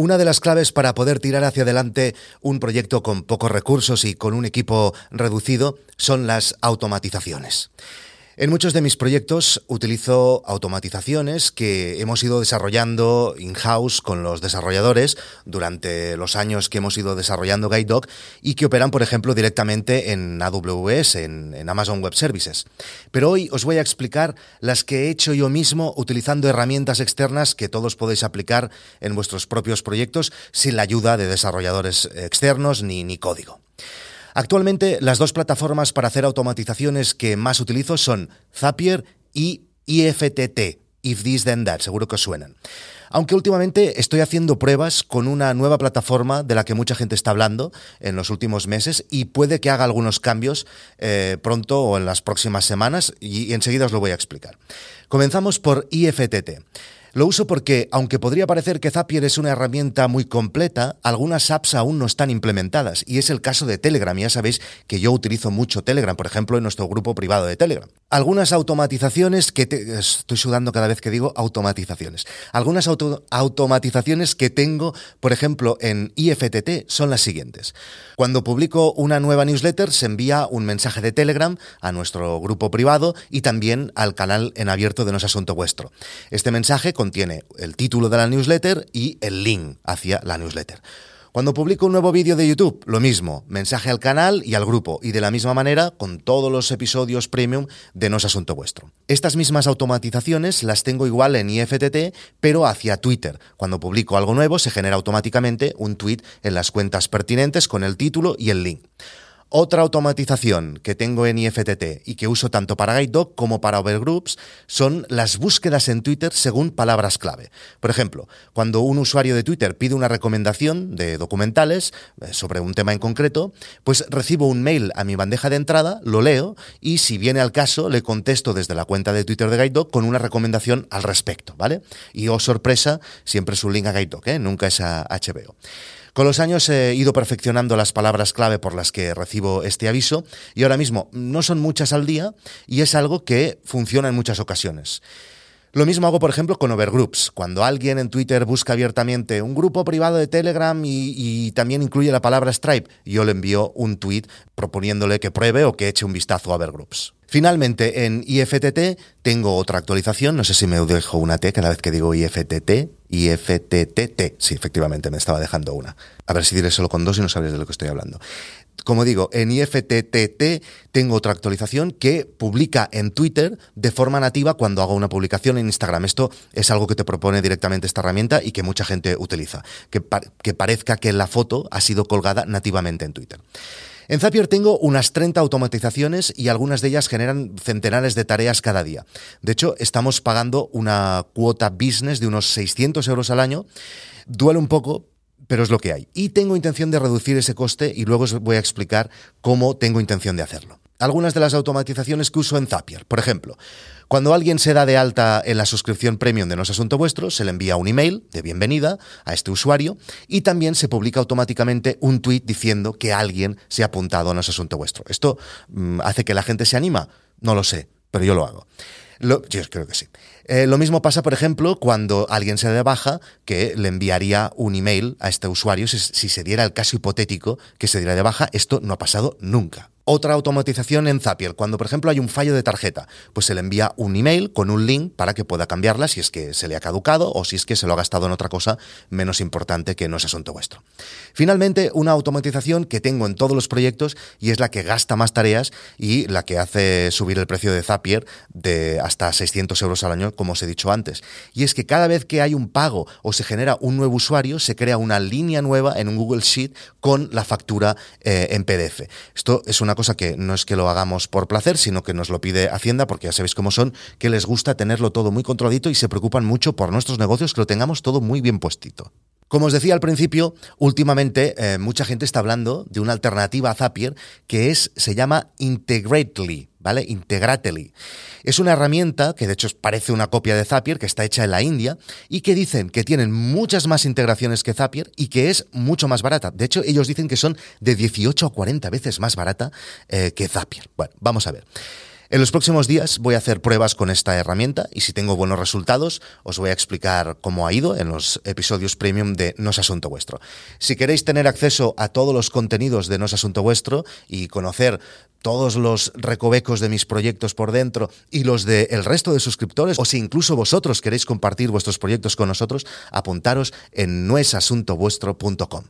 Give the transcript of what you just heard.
Una de las claves para poder tirar hacia adelante un proyecto con pocos recursos y con un equipo reducido son las automatizaciones. En muchos de mis proyectos utilizo automatizaciones que hemos ido desarrollando in-house con los desarrolladores durante los años que hemos ido desarrollando GuideDog y que operan, por ejemplo, directamente en AWS, en, en, Amazon Web Services. Pero hoy os voy a explicar las que he hecho yo mismo utilizando herramientas externas que todos podéis aplicar en vuestros propios proyectos sin la ayuda de desarrolladores externos ni, ni código. Actualmente las dos plataformas para hacer automatizaciones que más utilizo son Zapier y IFTT, If This Then That, seguro que os suenan. Aunque últimamente estoy haciendo pruebas con una nueva plataforma de la que mucha gente está hablando en los últimos meses y puede que haga algunos cambios eh, pronto o en las próximas semanas y, y enseguida os lo voy a explicar. Comenzamos por IFTT. Lo uso porque, aunque podría parecer que Zapier es una herramienta muy completa, algunas apps aún no están implementadas, y es el caso de Telegram. Ya sabéis que yo utilizo mucho Telegram, por ejemplo, en nuestro grupo privado de Telegram. Algunas automatizaciones que estoy sudando cada vez que digo automatizaciones. Algunas auto... automatizaciones que tengo, por ejemplo, en IFTT son las siguientes. Cuando publico una nueva newsletter se envía un mensaje de Telegram a nuestro grupo privado y también al canal en abierto de No es Asunto Vuestro. Este mensaje contiene el título de la newsletter y el link hacia la newsletter. Cuando publico un nuevo vídeo de YouTube, lo mismo, mensaje al canal y al grupo, y de la misma manera con todos los episodios premium de No es Asunto Vuestro. Estas mismas automatizaciones las tengo igual en IFTT, pero hacia Twitter. Cuando publico algo nuevo, se genera automáticamente un tweet en las cuentas pertinentes con el título y el link. Otra automatización que tengo en IFTT y que uso tanto para GuideDog como para Overgroups son las búsquedas en Twitter según palabras clave. Por ejemplo, cuando un usuario de Twitter pide una recomendación de documentales eh, sobre un tema en concreto, pues recibo un mail a mi bandeja de entrada, lo leo y si viene al caso le contesto desde la cuenta de Twitter de GuideDog con una recomendación al respecto, ¿vale? Y oh sorpresa, siempre es un link a GuideDog, ¿eh? nunca es a HBO. Con los años he ido perfeccionando las palabras clave por las que recibo este aviso y ahora mismo no son muchas al día y es algo que funciona en muchas ocasiones. Lo mismo hago, por ejemplo, con Overgroups. Cuando alguien en Twitter busca abiertamente un grupo privado de Telegram y, también incluye la palabra Stripe, yo le envío un tweet proponiéndole que pruebe o que eche un vistazo a Overgroups. Finalmente, en IFTT tengo otra actualización, no sé si me dejo una T cada vez que digo IFTT, IFTTT, sí, efectivamente, me estaba dejando una. A ver si diré solo con dos y no sabréis de lo que estoy hablando. Como digo, en IFTTT tengo otra actualización que publica en Twitter de forma nativa cuando hago una publicación en Instagram. Esto es algo que te propone directamente esta herramienta y que mucha gente utiliza. Que, pa que parezca que la foto ha sido colgada nativamente en Twitter. En Zapier tengo unas 30 automatizaciones y algunas de ellas generan centenares de tareas cada día. De hecho, estamos pagando una cuota business de unos 600 euros al año. Duele un poco, pero es lo que hay. Y tengo intención de reducir ese coste y luego os voy a explicar cómo tengo intención de hacerlo. Algunas de las automatizaciones que uso en Zapier, por ejemplo, cuando alguien se da de alta en la suscripción premium de No es Asunto Vuestro, se le envía un email de bienvenida a este usuario y también se publica automáticamente un tweet diciendo que alguien se ha apuntado a No es Asunto Vuestro. ¿Esto mmm, hace que la gente se anima? No lo sé, pero yo lo hago. Lo, yo creo que sí. Eh, lo mismo pasa, por ejemplo, cuando alguien se da baja, que le enviaría un email a este usuario si, si se diera el caso hipotético que se diera de baja. Esto no ha pasado nunca otra automatización en Zapier. Cuando, por ejemplo, hay un fallo de tarjeta, pues se le envía un email con un link para que pueda cambiarla si es que se le ha caducado o si es que se lo ha gastado en otra cosa menos importante que no es asunto vuestro. Finalmente, una automatización que tengo en todos los proyectos y es la que gasta más tareas y la que hace subir el precio de Zapier de hasta 600 euros al año, como os he dicho antes. Y es que cada vez que hay un pago o se genera un nuevo usuario, se crea una línea nueva en un Google Sheet con la factura eh, en PDF. Esto es una cosa que no es que lo hagamos por placer, sino que nos lo pide Hacienda, porque ya sabéis cómo son, que les gusta tenerlo todo muy controladito y se preocupan mucho por nuestros negocios, que lo tengamos todo muy bien puestito. Como os decía al principio, últimamente eh, mucha gente está hablando de una alternativa a Zapier que es, se llama Integrately, ¿vale? Integrately. Es una herramienta que de hecho parece una copia de Zapier, que está hecha en la India, y que dicen que tienen muchas más integraciones que Zapier y que es mucho más barata. De hecho, ellos dicen que son de 18 a 40 veces más barata eh, que Zapier. Bueno, vamos a ver. En los próximos días voy a hacer pruebas con esta herramienta y si tengo buenos resultados os voy a explicar cómo ha ido en los episodios premium de No es Asunto Vuestro. Si queréis tener acceso a todos los contenidos de No es Asunto Vuestro y conocer todos los recovecos de mis proyectos por dentro y los del el resto de suscriptores, o si incluso vosotros queréis compartir vuestros proyectos con nosotros, apuntaros en noesasuntovuestro.com.